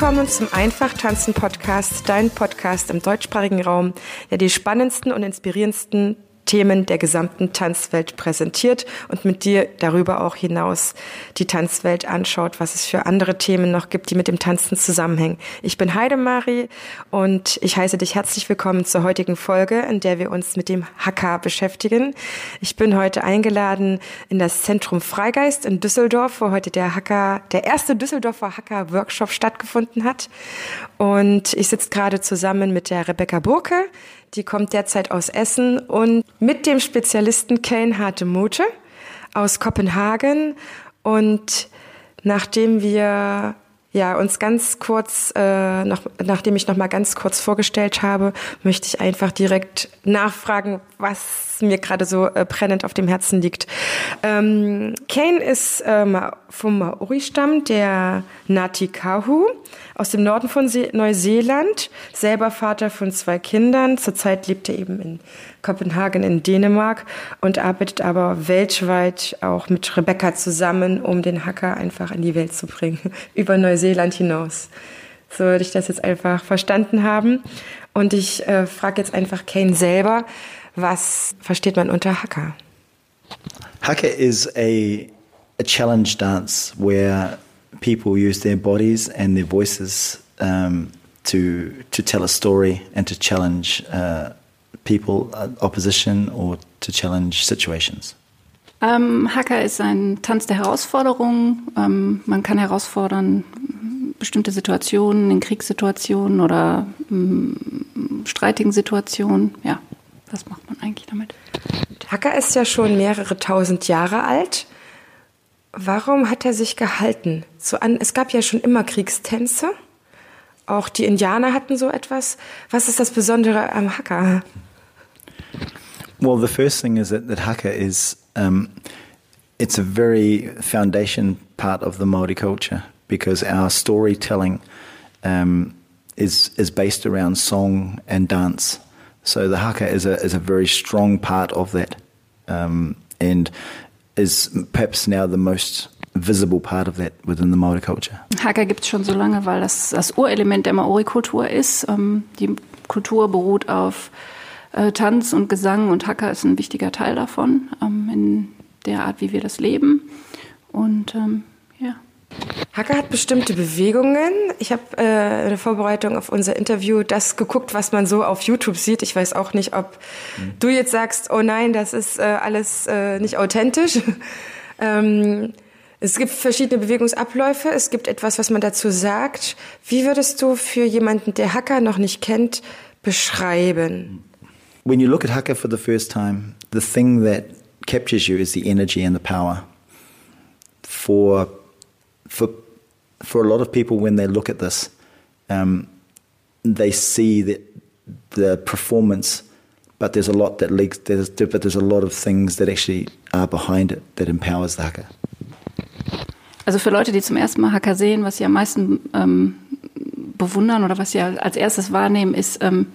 Willkommen zum Einfach tanzen Podcast, dein Podcast im deutschsprachigen Raum, der die spannendsten und inspirierendsten Themen der gesamten Tanzwelt präsentiert und mit dir darüber auch hinaus die Tanzwelt anschaut, was es für andere Themen noch gibt, die mit dem Tanzen zusammenhängen. Ich bin Heidemarie und ich heiße dich herzlich willkommen zur heutigen Folge, in der wir uns mit dem Haka beschäftigen. Ich bin heute eingeladen in das Zentrum Freigeist in Düsseldorf, wo heute der Hacker, der erste Düsseldorfer Hacker Workshop stattgefunden hat. Und ich sitze gerade zusammen mit der Rebecca Burke, die kommt derzeit aus Essen und mit dem Spezialisten Kane Hartemute aus Kopenhagen. Und nachdem wir ja, uns ganz kurz, äh, noch, nachdem ich noch mal ganz kurz vorgestellt habe, möchte ich einfach direkt nachfragen, was mir gerade so äh, brennend auf dem Herzen liegt. Ähm, Kane ist ähm, vom Maori-Stamm der Ngatikahu aus dem Norden von See Neuseeland, selber Vater von zwei Kindern. Zurzeit lebt er eben in Kopenhagen in Dänemark und arbeitet aber weltweit auch mit Rebecca zusammen, um den Hacker einfach in die Welt zu bringen, über Neuseeland hinaus. So würde ich das jetzt einfach verstanden haben. Und ich äh, frage jetzt einfach Kane selber, was versteht man unter Hacker? Hacker is a, a challenge dance where people use their bodies and their voices um, to, to tell a story and to challenge uh, people, uh, opposition, or to challenge situations? Ähm, Hacker ist ein Tanz der Herausforderung. Ähm, man kann herausfordern bestimmte Situationen, in Kriegssituationen oder ähm, streitigen Situationen. Ja, was macht man eigentlich damit? Hacker ist ja schon mehrere tausend Jahre alt. Warum hat er sich gehalten? So an, es gab ja schon immer Kriegstänze. Auch die Indianer hatten so etwas. Was ist das Besondere am Hacker? Well, the first thing is that, that haka is um, it's a very foundation part of the Maori culture because our storytelling um, is is based around song and dance. So the haka is a is a very strong part of that, um, and is perhaps now the most visible part of that within the Maori culture. Haka gibt es schon so lange, weil das das Urelement der Maori-Kultur ist. Ähm, die Kultur beruht auf äh, Tanz und Gesang und Hacker ist ein wichtiger Teil davon, ähm, in der Art, wie wir das leben. Und ähm, ja. Hacker hat bestimmte Bewegungen. Ich habe äh, der Vorbereitung auf unser Interview das geguckt, was man so auf YouTube sieht. Ich weiß auch nicht, ob mhm. du jetzt sagst, oh nein, das ist äh, alles äh, nicht authentisch. ähm, es gibt verschiedene Bewegungsabläufe. Es gibt etwas, was man dazu sagt. Wie würdest du für jemanden, der Hacker noch nicht kennt, beschreiben? when you look at haka for the first time, the thing that captures you is the energy and the power. For for for a lot of people, when they look at this, um, they see that the performance, but there's a lot that leaks. There's, but there's a lot of things that actually are behind it that empowers the haka. Also für Leute, die zum ersten Mal Hacker sehen, was sie am meisten ähm, bewundern oder was sie als erstes wahrnehmen, ist ähm,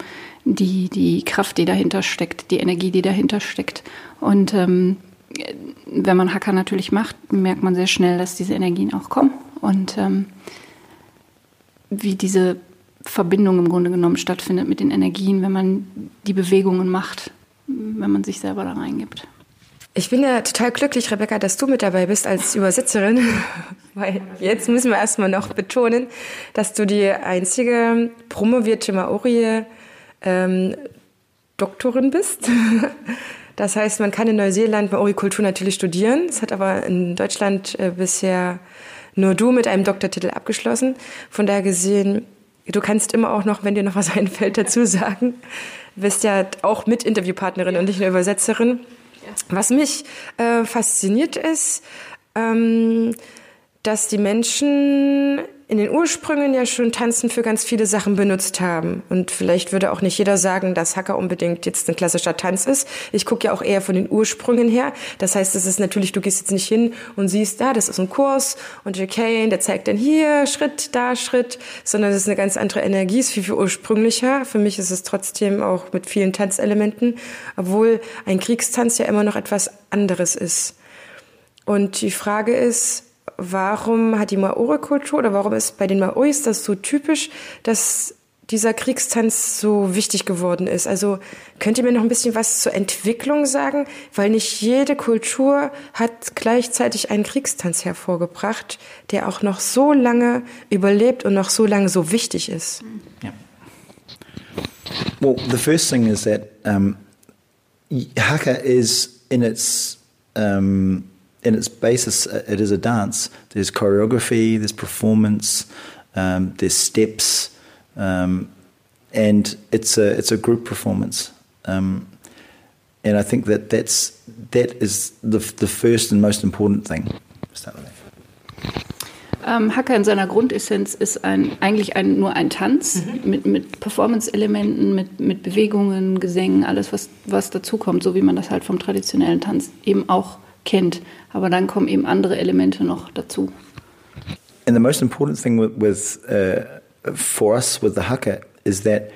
die, die Kraft, die dahinter steckt, die Energie, die dahinter steckt. Und ähm, wenn man Hacker natürlich macht, merkt man sehr schnell, dass diese Energien auch kommen und ähm, wie diese Verbindung im Grunde genommen stattfindet mit den Energien, wenn man die Bewegungen macht, wenn man sich selber da reingibt. Ich bin ja total glücklich, Rebecca, dass du mit dabei bist als Übersetzerin, weil jetzt müssen wir erstmal noch betonen, dass du die einzige promovierte Maori ähm, Doktorin bist. Das heißt, man kann in Neuseeland Maori-Kultur natürlich studieren. Das hat aber in Deutschland äh, bisher nur du mit einem Doktortitel abgeschlossen. Von daher gesehen, du kannst immer auch noch, wenn dir noch was einfällt, dazu sagen. Du bist ja auch mit Interviewpartnerin ja. und nicht nur Übersetzerin. Ja. Was mich äh, fasziniert ist, ähm, dass die Menschen in den Ursprüngen ja schon Tanzen für ganz viele Sachen benutzt haben. Und vielleicht würde auch nicht jeder sagen, dass Hacker unbedingt jetzt ein klassischer Tanz ist. Ich gucke ja auch eher von den Ursprüngen her. Das heißt, es ist natürlich, du gehst jetzt nicht hin und siehst, da, ah, das ist ein Kurs und Jack Kane, der zeigt dann hier Schritt, da Schritt, sondern es ist eine ganz andere Energie, ist viel, viel ursprünglicher. Für mich ist es trotzdem auch mit vielen Tanzelementen, obwohl ein Kriegstanz ja immer noch etwas anderes ist. Und die Frage ist, warum hat die Maori-Kultur oder warum ist bei den Maoris das so typisch, dass dieser Kriegstanz so wichtig geworden ist. Also könnt ihr mir noch ein bisschen was zur Entwicklung sagen? Weil nicht jede Kultur hat gleichzeitig einen Kriegstanz hervorgebracht, der auch noch so lange überlebt und noch so lange so wichtig ist. Yeah. Well, the first thing is that um, Haka is in its um, in its basis, uh, it is a dance. There's choreography, there's performance, um, there's steps, um, and it's a it's a group performance. Um, and I think that that's that is the the first and most important thing. Start with that. Ähm, Hacker in seiner Grundessenz ist ein, eigentlich ein, nur ein Tanz mhm. mit, mit Performance-Elementen, mit, mit Bewegungen, Gesängen, alles, was, was dazukommt, so wie man das halt vom traditionellen Tanz eben auch kennt. Aber dann kommen eben andere Elemente noch dazu. And the most important thing with, with uh, for us with the haka is that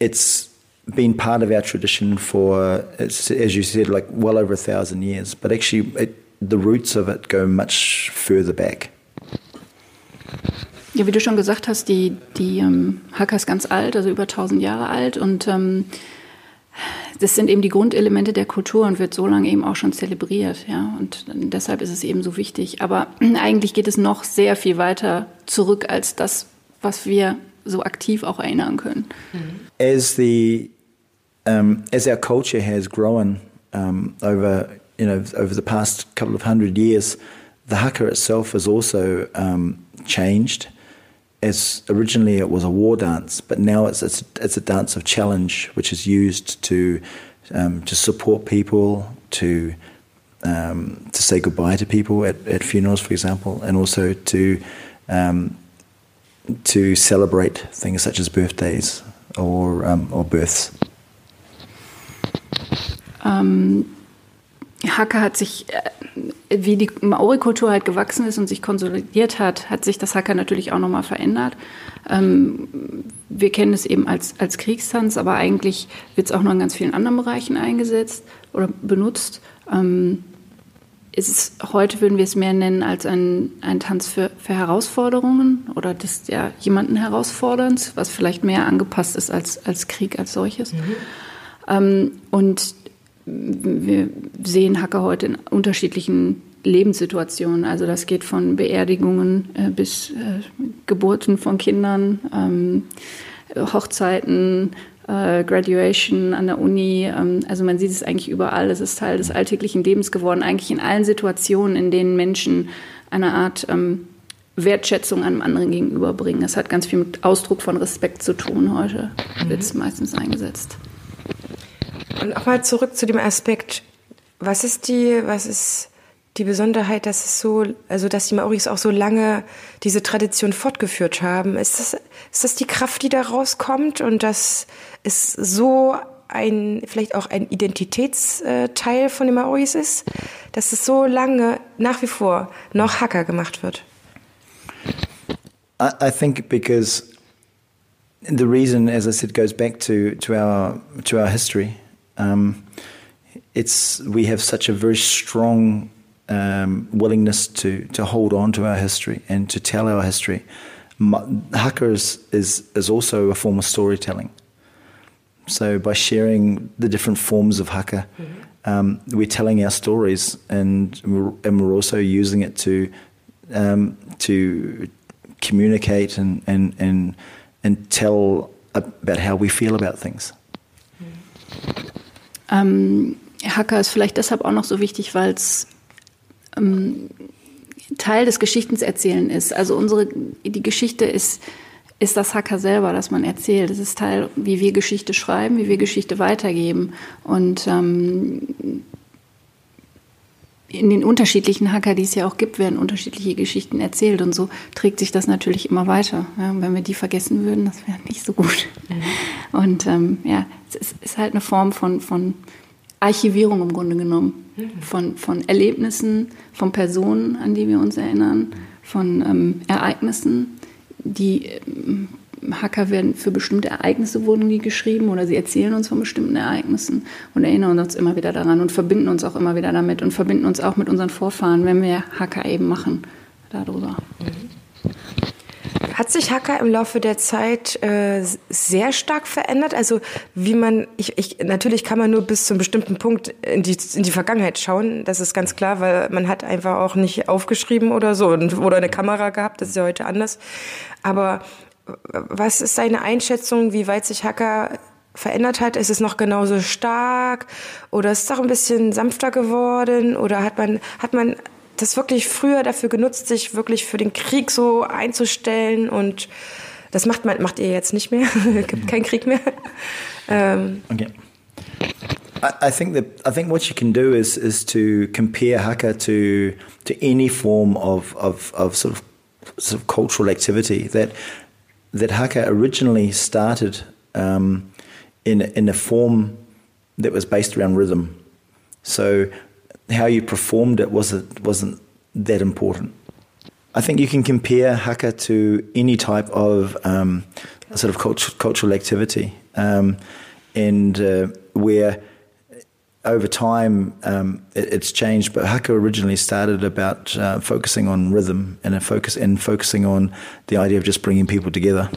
it's been part of our tradition for, as you said, like well over a thousand years. But actually, it, the roots of it go much further back. Ja, wie du schon gesagt hast, die, die ähm, Haka ist ganz alt, also über 1000 Jahre alt und ähm, das sind eben die Grundelemente der Kultur und wird so lange eben auch schon zelebriert, ja. Und deshalb ist es eben so wichtig. Aber eigentlich geht es noch sehr viel weiter zurück als das, was wir so aktiv auch erinnern können. As the um, as our culture has grown um, over you know over the past couple of hundred years, the haka itself has also um, changed. As originally it was a war dance, but now it's it's, it's a dance of challenge, which is used to um, to support people, to um, to say goodbye to people at, at, funerals, for example, and also to um, to celebrate things such as birthdays or um, or births. Um, Haka hat sich, äh, wie die Maori-Kultur halt gewachsen ist und sich konsolidiert hat, hat sich das Haka natürlich auch nochmal verändert. Ähm, wir kennen es eben als, als Kriegstanz, aber eigentlich wird es auch noch in ganz vielen anderen Bereichen eingesetzt oder benutzt. Ähm, ist heute würden wir es mehr nennen als ein, ein Tanz für, für Herausforderungen oder des ja, jemanden herausforderns, was vielleicht mehr angepasst ist als, als Krieg als solches. Mhm. Ähm, und wir sehen Hacker heute in unterschiedlichen Lebenssituationen. Also das geht von Beerdigungen äh, bis äh, Geburten von Kindern, ähm, Hochzeiten, äh, Graduation an der Uni. Ähm, also man sieht es eigentlich überall. Es ist Teil des alltäglichen Lebens geworden, eigentlich in allen Situationen, in denen Menschen eine Art ähm, Wertschätzung einem anderen gegenüberbringen. Es hat ganz viel mit Ausdruck von Respekt zu tun heute. Mhm. Wird es meistens eingesetzt. Und auch mal zurück zu dem Aspekt, was ist die, was ist die Besonderheit, dass es so, also dass die Maoris auch so lange diese Tradition fortgeführt haben? Ist das, ist das die Kraft, die da rauskommt und dass es so ein, vielleicht auch ein Identitätsteil von den Maoris ist, dass es so lange nach wie vor noch Hacker gemacht wird? I, I think because the reason, as I said, goes back to, to our to our history. Um, it's we have such a very strong um, willingness to to hold on to our history and to tell our history. Haka is, is, is also a form of storytelling. So by sharing the different forms of haka, mm-hmm. um, we're telling our stories, and we're, and we're also using it to um, to communicate and, and and and tell about how we feel about things. Mm-hmm. Ähm, Hacker ist vielleicht deshalb auch noch so wichtig, weil es ähm, Teil des Geschichtenerzählen ist. Also unsere, die Geschichte ist, ist das Hacker selber, das man erzählt. Es ist Teil, wie wir Geschichte schreiben, wie wir Geschichte weitergeben. Und ähm, in den unterschiedlichen Hacker, die es ja auch gibt, werden unterschiedliche Geschichten erzählt und so trägt sich das natürlich immer weiter. Ja, wenn wir die vergessen würden, das wäre nicht so gut. Mhm. Und ähm, ja, es ist, ist, halt eine Form von, von Archivierung im Grunde genommen, mhm. von, von Erlebnissen, von Personen, an die wir uns erinnern, von ähm, Ereignissen, die ähm, Hacker werden für bestimmte Ereignisse wurden die geschrieben oder sie erzählen uns von bestimmten Ereignissen und erinnern uns immer wieder daran und verbinden uns auch immer wieder damit und verbinden uns auch mit unseren Vorfahren, wenn wir Hacker eben machen darüber. Hat sich Hacker im Laufe der Zeit äh, sehr stark verändert? Also wie man, ich, ich, natürlich kann man nur bis zu einem bestimmten Punkt in die, in die Vergangenheit schauen, das ist ganz klar, weil man hat einfach auch nicht aufgeschrieben oder so oder eine Kamera gehabt, das ist ja heute anders. Aber was ist deine Einschätzung, wie weit sich Hacker verändert hat? Ist es noch genauso stark oder ist es doch ein bisschen sanfter geworden oder hat man, hat man das wirklich früher dafür genutzt, sich wirklich für den Krieg so einzustellen und das macht man, macht ihr jetzt nicht mehr? Es gibt keinen Krieg mehr. Ähm. Okay. I, I think that I think what you can do is is to compare Hacker to to any form of of, of sort of sort of cultural activity that that haka originally started um, in in a form that was based around rhythm. So how you performed it wasn't wasn't that important. I think you can compare haka to any type of um, sort of cultural cultural activity, um, and uh, where over time, um, it, it's changed. But Haka originally started about uh, focusing on rhythm and a focus and focusing on the idea of just bringing people together.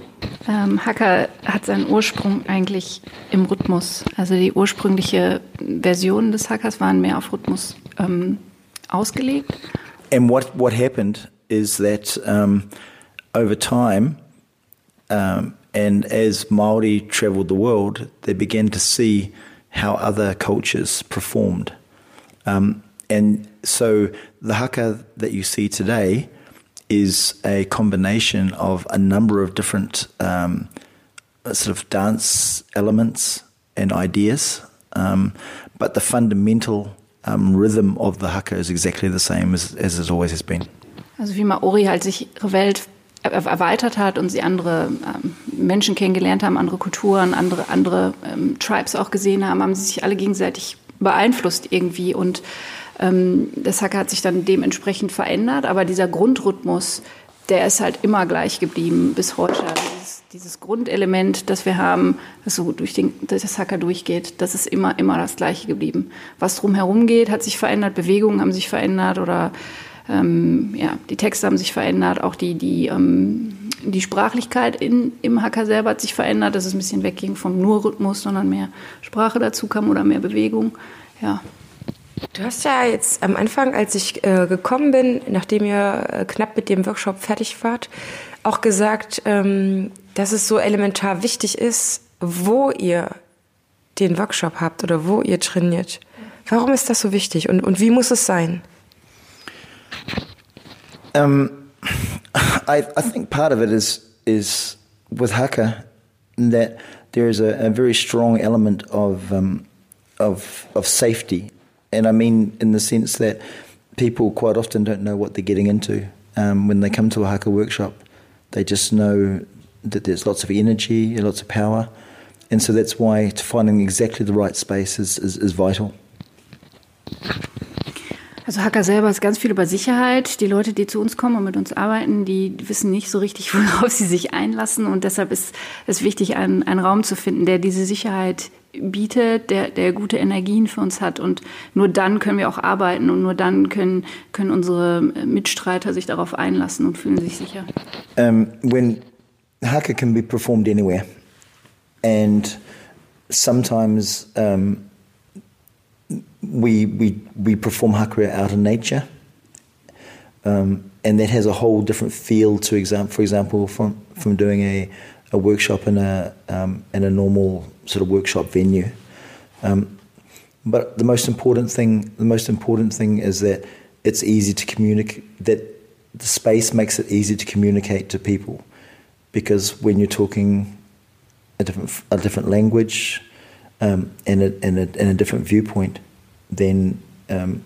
Ähm, Haka hat seinen Ursprung eigentlich im Rhythmus. Also die ursprüngliche Version des Hackers waren mehr auf Rhythmus ähm, ausgelegt. And what what happened is that um, over time. Um, and as Maori travelled the world, they began to see how other cultures performed. Um, and so the haka that you see today is a combination of a number of different um, sort of dance elements and ideas, um, but the fundamental um, rhythm of the haka is exactly the same as, as it always has been. Also wie Maori halt sich Welt erweitert hat und sie andere ähm, Menschen kennengelernt haben, andere Kulturen, andere, andere ähm, Tribes auch gesehen haben, haben sie sich alle gegenseitig beeinflusst irgendwie. Und ähm, das Hacker hat sich dann dementsprechend verändert, aber dieser Grundrhythmus, der ist halt immer gleich geblieben bis heute. Dieses, dieses Grundelement, das wir haben, das so durch den, das Hacker durchgeht, das ist immer, immer das Gleiche geblieben. Was drumherum geht, hat sich verändert, Bewegungen haben sich verändert oder ähm, ja, die Texte haben sich verändert, auch die, die, ähm, die Sprachlichkeit in, im Hacker selber hat sich verändert, dass es ein bisschen wegging vom nur Rhythmus, sondern mehr Sprache dazu kam oder mehr Bewegung. Ja. Du hast ja jetzt am Anfang, als ich äh, gekommen bin, nachdem ihr äh, knapp mit dem Workshop fertig wart, auch gesagt, ähm, dass es so elementar wichtig ist, wo ihr den Workshop habt oder wo ihr trainiert. Warum ist das so wichtig und, und wie muss es sein? Um, I, I think part of it is is with Haka that there is a, a very strong element of um, of of safety, and I mean in the sense that people quite often don't know what they're getting into um, when they come to a Haka workshop. They just know that there's lots of energy, lots of power, and so that's why finding exactly the right space is, is, is vital. Also Hacker selber ist ganz viel über Sicherheit. Die Leute, die zu uns kommen und mit uns arbeiten, die wissen nicht so richtig, worauf sie sich einlassen. Und deshalb ist es wichtig, einen, einen Raum zu finden, der diese Sicherheit bietet, der, der gute Energien für uns hat. Und nur dann können wir auch arbeiten und nur dann können, können unsere Mitstreiter sich darauf einlassen und fühlen sich sicher. Um, when Haka can be performed anywhere. And sometimes um, we, we, we perform hakria out in nature. Um, and that has a whole different feel to exam- for example from, from doing a, a workshop in a, um, in a normal sort of workshop venue. Um, but the most important thing, the most important thing is that it's easy to communicate. That the space makes it easy to communicate to people, because when you're talking a different a different language um, and, a, and, a, and a different viewpoint, then um,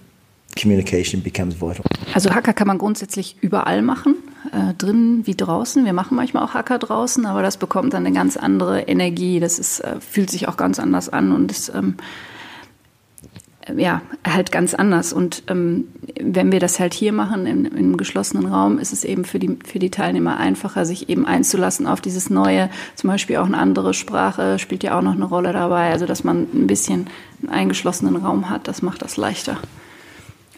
communication becomes vital. Also Hacker kann man grundsätzlich überall machen, äh, drinnen wie draußen. Wir machen manchmal auch Hacker draußen, aber das bekommt dann eine ganz andere Energie. Das ist, äh, fühlt sich auch ganz anders an und ist ähm, ja halt ganz anders. Und ähm, wenn wir das halt hier machen in, im geschlossenen Raum, ist es eben für die für die Teilnehmer einfacher, sich eben einzulassen auf dieses Neue. Zum Beispiel auch eine andere Sprache spielt ja auch noch eine Rolle dabei. Also dass man ein bisschen einen eingeschlossenen Raum hat, das macht das leichter.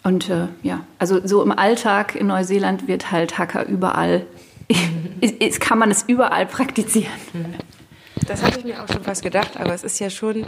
Und äh, ja, also so im Alltag in Neuseeland wird halt Hacker überall, kann man es überall praktizieren. Das hatte ich mir auch schon fast gedacht, aber es ist ja schon,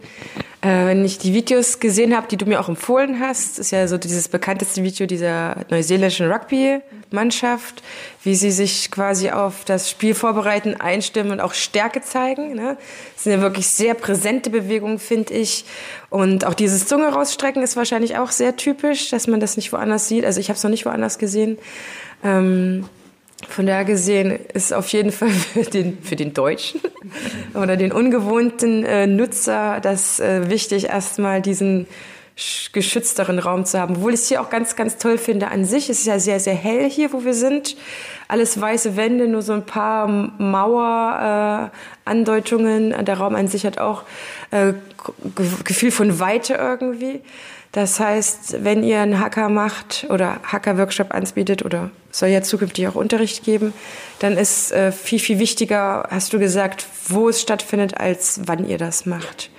äh, wenn ich die Videos gesehen habe, die du mir auch empfohlen hast, ist ja so dieses bekannteste Video dieser neuseeländischen Rugby-Mannschaft, wie sie sich quasi auf das Spiel vorbereiten, einstimmen und auch Stärke zeigen. Ne? Das sind ja wirklich sehr präsente Bewegungen, finde ich. Und auch dieses Zunge rausstrecken ist wahrscheinlich auch sehr typisch, dass man das nicht woanders sieht. Also ich habe es noch nicht woanders gesehen. Ähm, von daher gesehen ist auf jeden Fall für den, für den Deutschen oder den ungewohnten äh, Nutzer das äh, wichtig, erstmal diesen geschützteren Raum zu haben. Obwohl ich es hier auch ganz, ganz toll finde an sich. Es ist ja sehr, sehr hell hier, wo wir sind. Alles weiße Wände, nur so ein paar Mauerandeutungen. Äh, Der Raum an sich hat auch äh, Gefühl von Weite irgendwie. Das heißt, wenn ihr einen Hacker macht oder Hacker-Workshop anbietet oder soll ja zukünftig auch Unterricht geben, dann ist äh, viel, viel wichtiger, hast du gesagt, wo es stattfindet, als wann ihr das macht.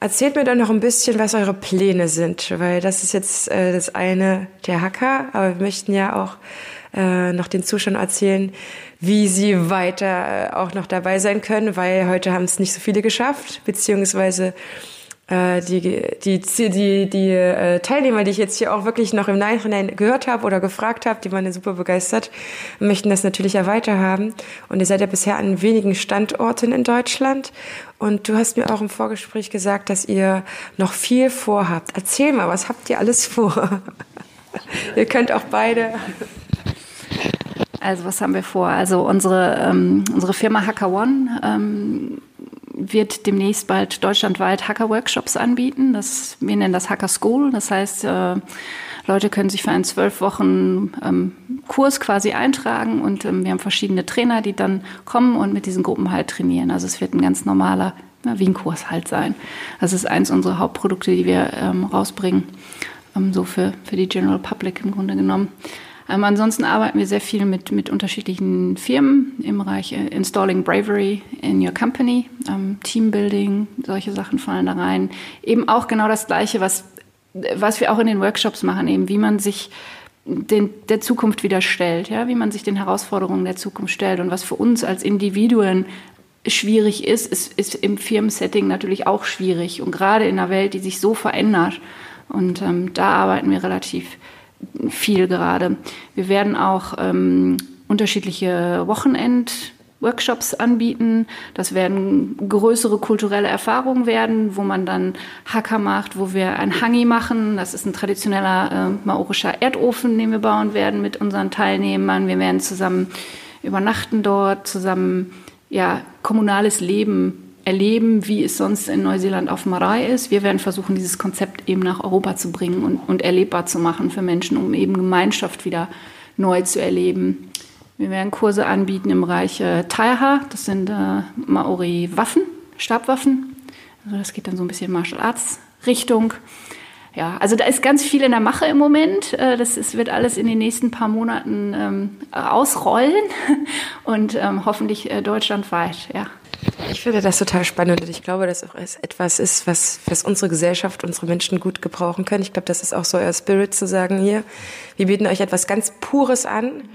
Erzählt mir dann noch ein bisschen, was eure Pläne sind, weil das ist jetzt äh, das eine der Hacker, aber wir möchten ja auch äh, noch den Zuschauern erzählen, wie sie weiter äh, auch noch dabei sein können, weil heute haben es nicht so viele geschafft, beziehungsweise die, die, die, die äh, Teilnehmer, die ich jetzt hier auch wirklich noch im Nachhinein gehört habe oder gefragt habe, die waren super begeistert, möchten das natürlich ja weiterhaben. Und ihr seid ja bisher an wenigen Standorten in Deutschland. Und du hast mir auch im Vorgespräch gesagt, dass ihr noch viel vorhabt. Erzähl mal, was habt ihr alles vor? ihr könnt auch beide. Also was haben wir vor? Also unsere, ähm, unsere Firma Hacker One ähm, wird demnächst bald deutschlandweit Hacker-Workshops anbieten. Das, wir nennen das Hacker School. Das heißt, äh, Leute können sich für einen zwölf Wochen ähm, Kurs quasi eintragen und ähm, wir haben verschiedene Trainer, die dann kommen und mit diesen Gruppen halt trainieren. Also es wird ein ganz normaler ja, Wien-Kurs halt sein. Das ist eins unserer Hauptprodukte, die wir ähm, rausbringen, ähm, so für, für die General Public im Grunde genommen. Ähm, ansonsten arbeiten wir sehr viel mit, mit unterschiedlichen Firmen im Bereich äh, Installing Bravery in Your Company, ähm, Teambuilding, solche Sachen fallen da rein. Eben auch genau das Gleiche, was, was wir auch in den Workshops machen, eben wie man sich den, der Zukunft wieder stellt, ja, wie man sich den Herausforderungen der Zukunft stellt und was für uns als Individuen schwierig ist, ist, ist im Firmensetting natürlich auch schwierig und gerade in einer Welt, die sich so verändert. Und ähm, da arbeiten wir relativ viel gerade. Wir werden auch ähm, unterschiedliche Wochenend Workshops anbieten. Das werden größere kulturelle Erfahrungen werden, wo man dann Hacker macht, wo wir ein Hangi machen. Das ist ein traditioneller äh, maorischer Erdofen, den wir bauen werden mit unseren Teilnehmern. Wir werden zusammen übernachten dort, zusammen ja, kommunales Leben erleben, wie es sonst in Neuseeland auf Marai ist. Wir werden versuchen, dieses Konzept eben nach Europa zu bringen und, und erlebbar zu machen für Menschen, um eben Gemeinschaft wieder neu zu erleben. Wir werden Kurse anbieten im Bereich äh, Taiha, das sind äh, Maori-Waffen, Stabwaffen. Also das geht dann so ein bisschen Martial Arts Richtung. Ja, also da ist ganz viel in der Mache im Moment. Äh, das ist, wird alles in den nächsten paar Monaten ähm, ausrollen und ähm, hoffentlich äh, deutschlandweit. Ja. Ich finde das total spannend und ich glaube, dass auch etwas ist, was, was unsere Gesellschaft, unsere Menschen gut gebrauchen können. Ich glaube, das ist auch so euer Spirit zu sagen hier. Wir bieten euch etwas ganz Pures an,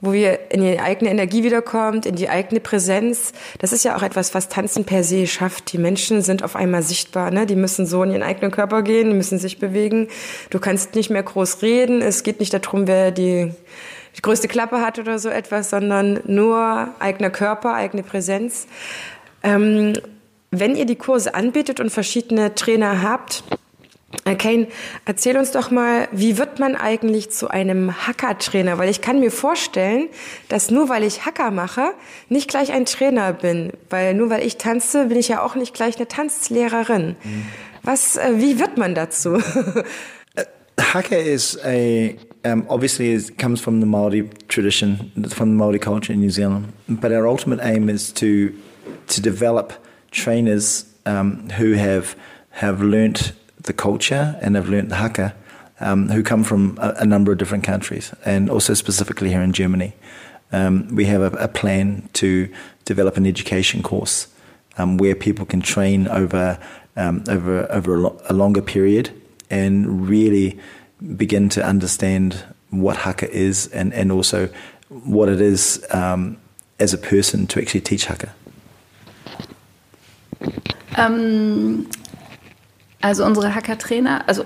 wo wir in die eigene Energie wiederkommt, in die eigene Präsenz. Das ist ja auch etwas, was Tanzen per se schafft. Die Menschen sind auf einmal sichtbar, ne? Die müssen so in ihren eigenen Körper gehen, die müssen sich bewegen. Du kannst nicht mehr groß reden. Es geht nicht darum, wer die die größte Klappe hat oder so etwas, sondern nur eigener Körper, eigene Präsenz. Ähm, wenn ihr die Kurse anbietet und verschiedene Trainer habt, äh, Kane, erzähl uns doch mal, wie wird man eigentlich zu einem Hacker-Trainer? Weil ich kann mir vorstellen, dass nur weil ich Hacker mache, nicht gleich ein Trainer bin. Weil nur weil ich tanze, bin ich ja auch nicht gleich eine Tanzlehrerin. Mhm. Was, äh, wie wird man dazu? Haka is a um, obviously is, comes from the Maori tradition, from the Maori culture in New Zealand. But our ultimate aim is to to develop trainers um, who have have learnt the culture and have learnt the haka, um, who come from a, a, number of different countries, and also specifically here in Germany. Um, we have a, a, plan to develop an education course um, where people can train over um, over over a, lo- a longer period and really begin to understand what haka is and, and also what it is um, as a person to actually teach haka. Ähm, also unsere Hacker-Trainer, also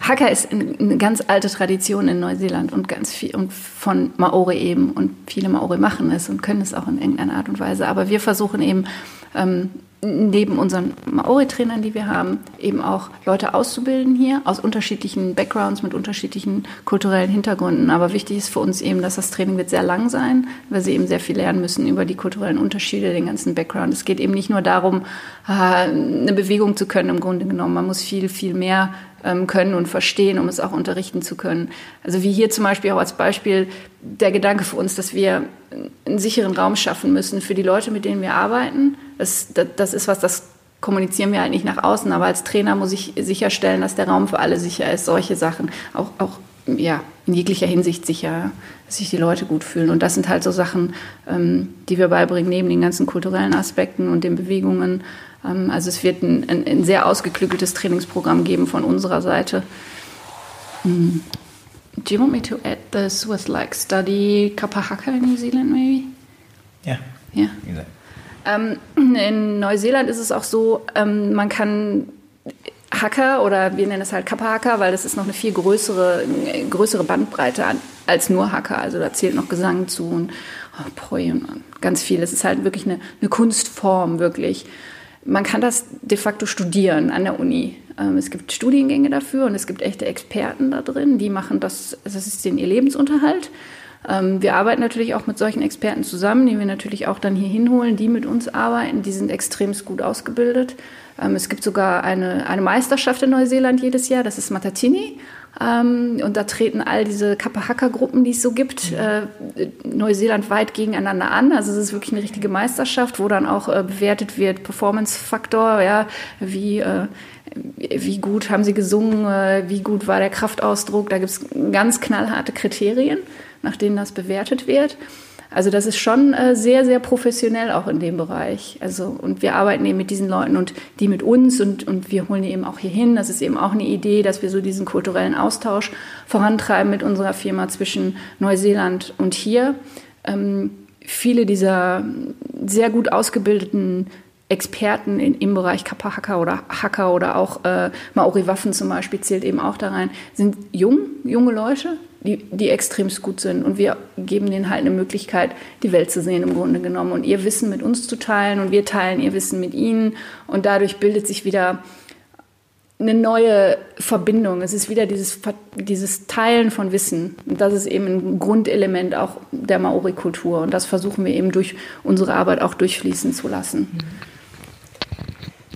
Hacker ist eine ganz alte Tradition in Neuseeland und ganz viel und von Maori eben und viele Maori machen es und können es auch in irgendeiner Art und Weise. Aber wir versuchen eben ähm, neben unseren Maori-Trainern, die wir haben, eben auch Leute auszubilden hier aus unterschiedlichen Backgrounds mit unterschiedlichen kulturellen Hintergründen. Aber wichtig ist für uns eben, dass das Training wird sehr lang sein, weil sie eben sehr viel lernen müssen über die kulturellen Unterschiede, den ganzen Background. Es geht eben nicht nur darum, eine Bewegung zu können im Grunde genommen. Man muss viel, viel mehr ähm, können und verstehen, um es auch unterrichten zu können. Also wie hier zum Beispiel auch als Beispiel der Gedanke für uns, dass wir einen sicheren Raum schaffen müssen für die Leute, mit denen wir arbeiten. Das, das, ist was, das kommunizieren wir halt nicht nach außen, aber als Trainer muss ich sicherstellen, dass der Raum für alle sicher ist. Solche Sachen, auch, auch ja, in jeglicher Hinsicht sicher, dass sich die Leute gut fühlen. Und das sind halt so Sachen, ähm, die wir beibringen, neben den ganzen kulturellen Aspekten und den Bewegungen. Ähm, also es wird ein, ein, ein, sehr ausgeklügeltes Trainingsprogramm geben von unserer Seite. Mm. Do you want me to add this with like study Kapahaka in New Zealand maybe? Ja. Ja. Ähm, in Neuseeland ist es auch so, ähm, man kann Hacker oder wir nennen es halt Kappa-Hacker, weil das ist noch eine viel größere, größere Bandbreite an, als nur Hacker. Also da zählt noch Gesang zu und oh, Poi und ganz viel. Es ist halt wirklich eine, eine Kunstform, wirklich. Man kann das de facto studieren an der Uni. Ähm, es gibt Studiengänge dafür und es gibt echte Experten da drin, die machen das, das ist den ihr Lebensunterhalt. Ähm, wir arbeiten natürlich auch mit solchen Experten zusammen, die wir natürlich auch dann hier hinholen, die mit uns arbeiten. Die sind extrem gut ausgebildet. Ähm, es gibt sogar eine, eine Meisterschaft in Neuseeland jedes Jahr, das ist Matatini. Ähm, und da treten all diese Kapahaka-Gruppen, die es so gibt, äh, Neuseeland weit gegeneinander an. Also es ist wirklich eine richtige Meisterschaft, wo dann auch äh, bewertet wird, Performance-Faktor, ja, wie, äh, wie gut haben sie gesungen, äh, wie gut war der Kraftausdruck. Da gibt es ganz knallharte Kriterien, nach denen das bewertet wird. Also das ist schon äh, sehr, sehr professionell auch in dem Bereich. Also und wir arbeiten eben mit diesen Leuten und die mit uns und, und wir holen die eben auch hier hin. Das ist eben auch eine Idee, dass wir so diesen kulturellen Austausch vorantreiben mit unserer Firma zwischen Neuseeland und hier. Ähm, viele dieser sehr gut ausgebildeten Experten in, im Bereich Kappa-Hacker oder Hacker oder auch äh, Maori-Waffen zum Beispiel zählt eben auch da rein, sind jung, junge Leute, die, die extrem gut sind. Und wir geben denen halt eine Möglichkeit, die Welt zu sehen im Grunde genommen und ihr Wissen mit uns zu teilen und wir teilen ihr Wissen mit ihnen. Und dadurch bildet sich wieder eine neue Verbindung. Es ist wieder dieses, dieses Teilen von Wissen. Und das ist eben ein Grundelement auch der Maori-Kultur. Und das versuchen wir eben durch unsere Arbeit auch durchfließen zu lassen.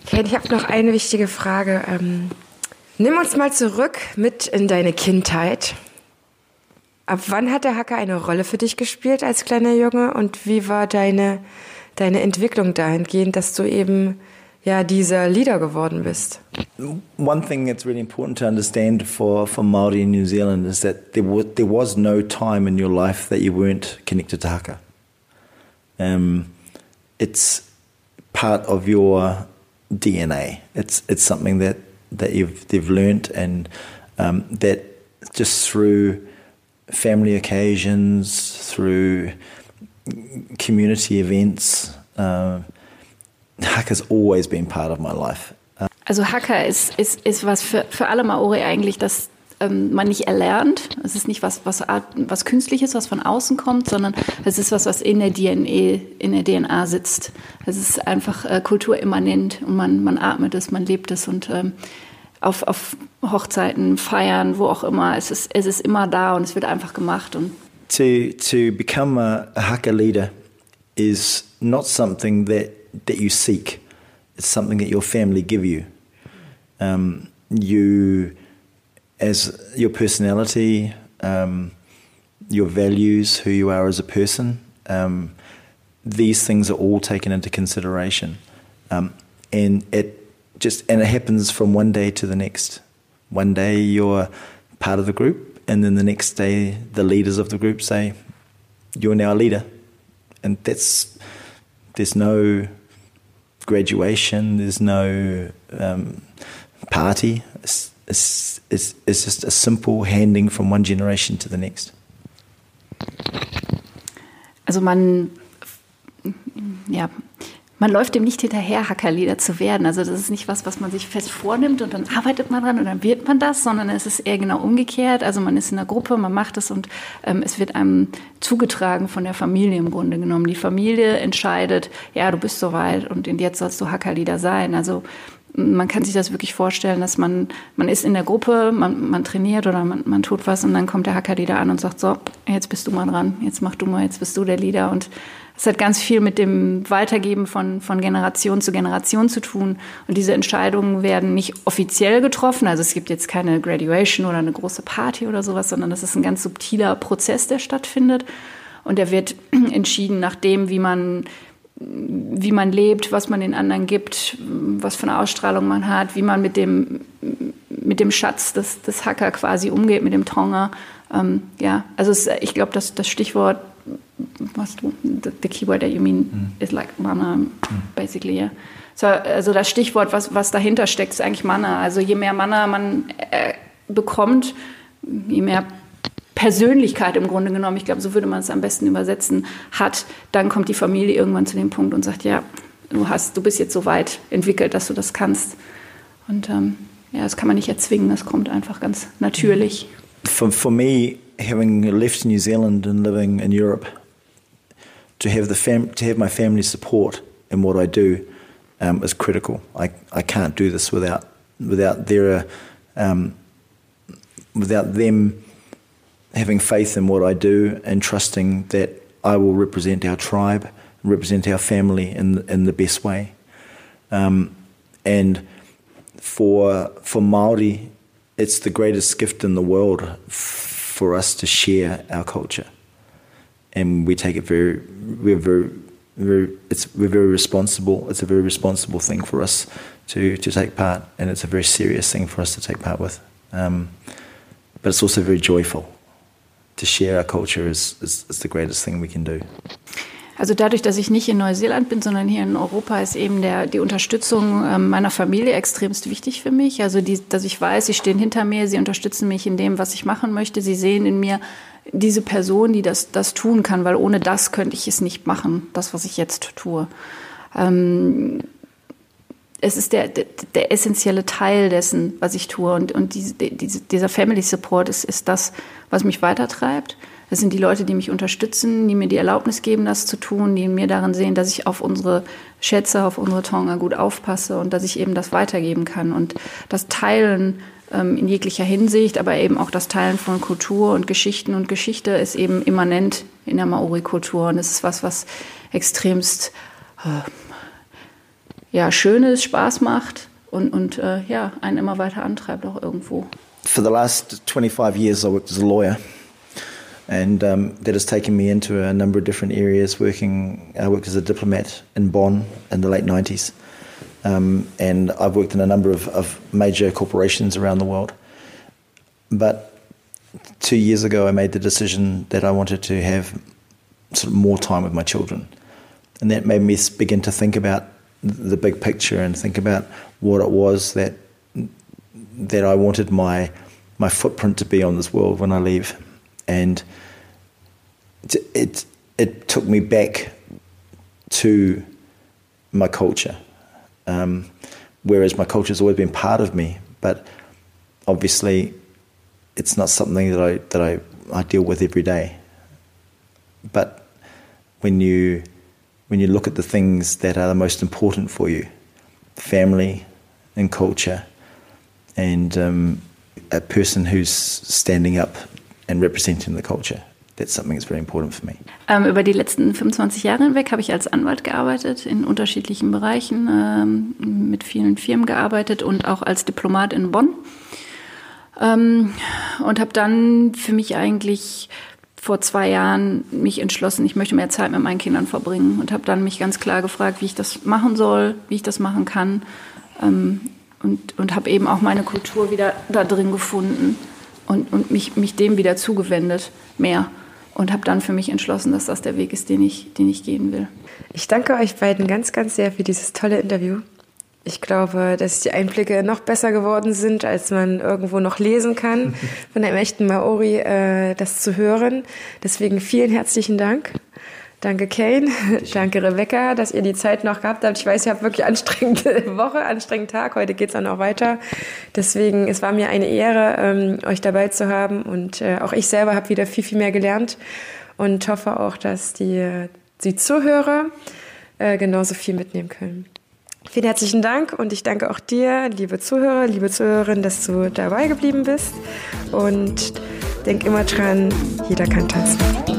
Kate, ich habe noch eine wichtige Frage. Ähm, nimm uns mal zurück mit in deine Kindheit. Ab wann hat der Hacker eine Rolle für dich gespielt als kleiner Junge und wie war deine, deine Entwicklung dahingehend, dass du eben ja dieser Leader geworden bist? One thing that's really important to understand for, for Maori in New Zealand is that there was, there was no time in your life that you weren't connected to Haka. Um, it's part of your DNA. It's it's something that, that you've they've learnt and um, that just through family occasions, through community events. Uh, Hacker's always been part of my life. Uh, also Hacker ist, ist, ist was für, für alle Maori eigentlich, das ähm, man nicht erlernt. Es ist nicht was, was, was Künstliches, was von außen kommt, sondern es ist was, was in der DNA, in der DNA sitzt. Es ist einfach äh, kulturimmanent und man, man atmet es, man lebt es und ähm, auf, auf Hochzeiten, Feiern, wo auch immer. Es ist, es ist immer da und es wird einfach gemacht. Und to, to become a, a Haka leader is not something that, that you seek. It's something that your family give you. Um, you as your personality, um, your values, who you are as a person. Um, these things are all taken into consideration, um, and it just and it happens from one day to the next. One day you're part of the group, and then the next day the leaders of the group say, "You're now a leader," and that's there's no graduation, there's no um, party. It's, it's, it's, just a simple handing from one generation to the next. Also man, ja, man läuft dem nicht hinterher, Hackerlieder zu werden. Also das ist nicht was, was man sich fest vornimmt und dann arbeitet man dran und dann wird man das, sondern es ist eher genau umgekehrt. Also man ist in einer Gruppe, man macht es und ähm, es wird einem zugetragen von der Familie im Grunde genommen. Die Familie entscheidet, ja, du bist soweit und jetzt sollst du Hackerlieder sein. Also man kann sich das wirklich vorstellen, dass man, man ist in der Gruppe, man, man trainiert oder man, man tut was und dann kommt der Hackerleader an und sagt, so, jetzt bist du mal dran, jetzt mach du mal, jetzt bist du der Leader und es hat ganz viel mit dem Weitergeben von, von Generation zu Generation zu tun. Und diese Entscheidungen werden nicht offiziell getroffen. Also es gibt jetzt keine Graduation oder eine große Party oder sowas, sondern das ist ein ganz subtiler Prozess, der stattfindet. Und der wird entschieden nach dem, wie man wie man lebt, was man den anderen gibt, was für eine Ausstrahlung man hat, wie man mit dem, mit dem Schatz des, des Hacker quasi umgeht, mit dem Tonga. Ähm, ja, also es, ich glaube, dass das Stichwort, was du, the, the keyword that you mean mm. is like mana, mm. basically, yeah. So, also das Stichwort, was, was dahinter steckt, ist eigentlich Mana. Also je mehr Mana man äh, bekommt, je mehr Persönlichkeit im Grunde genommen, ich glaube, so würde man es am besten übersetzen, hat, dann kommt die Familie irgendwann zu dem Punkt und sagt, ja, du hast, du bist jetzt so weit entwickelt, dass du das kannst. Und ähm, ja, das kann man nicht erzwingen, das kommt einfach ganz natürlich. For, for me, having left New Zealand and living in Europe, to have the fam to have my family support in what I do um, is critical. I, I can't do this without without their um, without them having faith in what I do and trusting that I will represent our tribe, represent our family in in the best way. Um, and for for Maori, it's the greatest gift in the world for us to share our culture, and we take it very we're very very it's we're very responsible. It's a very responsible thing for us to to take part, and it's a very serious thing for us to take part with. Um, but it's also very joyful to share our culture is, is, is the greatest thing we can do. Also dadurch, dass ich nicht in Neuseeland bin, sondern hier in Europa, ist eben der, die Unterstützung ähm, meiner Familie extremst wichtig für mich. Also die, dass ich weiß, sie stehen hinter mir, sie unterstützen mich in dem, was ich machen möchte. Sie sehen in mir diese Person, die das, das tun kann, weil ohne das könnte ich es nicht machen, das, was ich jetzt tue. Ähm, es ist der, der, der, essentielle Teil dessen, was ich tue. Und, und diese, diese, dieser Family Support ist, ist das, was mich weitertreibt. Das sind die Leute, die mich unterstützen, die mir die Erlaubnis geben, das zu tun, die mir darin sehen, dass ich auf unsere Schätze, auf unsere Tonga gut aufpasse und dass ich eben das weitergeben kann. Und das Teilen ähm, in jeglicher Hinsicht, aber eben auch das Teilen von Kultur und Geschichten und Geschichte ist eben immanent in der Maori-Kultur. Und es ist was, was extremst äh, ja, schön ist, Spaß macht und, und äh, ja, einen immer weiter antreibt auch irgendwo. For the last 25 years I worked as a lawyer. And um, that has taken me into a number of different areas working I worked as a diplomat in Bonn in the late 90s um, and I've worked in a number of, of major corporations around the world. But two years ago I made the decision that I wanted to have sort of more time with my children. And that made me begin to think about the big picture and think about what it was that that I wanted my my footprint to be on this world when I leave, and it it, took me back to my culture, um, whereas my culture has always been part of me, but obviously it's not something that I that I, I deal with every day. But when you when you look at the things that are the most important for you family and culture and um, a person who's standing up and representing the culture. That's something that's very important for me. Ähm, über die letzten 25 Jahre hinweg habe ich als Anwalt gearbeitet, in unterschiedlichen Bereichen, ähm, mit vielen Firmen gearbeitet und auch als Diplomat in Bonn. Ähm, und habe dann für mich eigentlich vor zwei Jahren mich entschlossen, ich möchte mehr Zeit mit meinen Kindern verbringen und habe dann mich ganz klar gefragt, wie ich das machen soll, wie ich das machen kann ähm, und, und habe eben auch meine Kultur wieder da drin gefunden und, und mich, mich dem wieder zugewendet, mehr und habe dann für mich entschlossen, dass das der Weg ist, den ich, den ich gehen will. Ich danke euch beiden ganz, ganz sehr für dieses tolle Interview. Ich glaube, dass die Einblicke noch besser geworden sind, als man irgendwo noch lesen kann, von einem echten Maori äh, das zu hören. Deswegen vielen herzlichen Dank. Danke Kane, danke Rebecca, dass ihr die Zeit noch gehabt habt. Ich weiß, ihr habt wirklich anstrengende Woche, anstrengenden Tag. Heute geht's auch noch weiter. Deswegen, es war mir eine Ehre, ähm, euch dabei zu haben. Und äh, auch ich selber habe wieder viel, viel mehr gelernt und hoffe auch, dass die, die Zuhörer äh, genauso viel mitnehmen können. Vielen herzlichen Dank und ich danke auch dir, liebe Zuhörer, liebe Zuhörerin, dass du dabei geblieben bist. Und denk immer dran, jeder kann tanzen.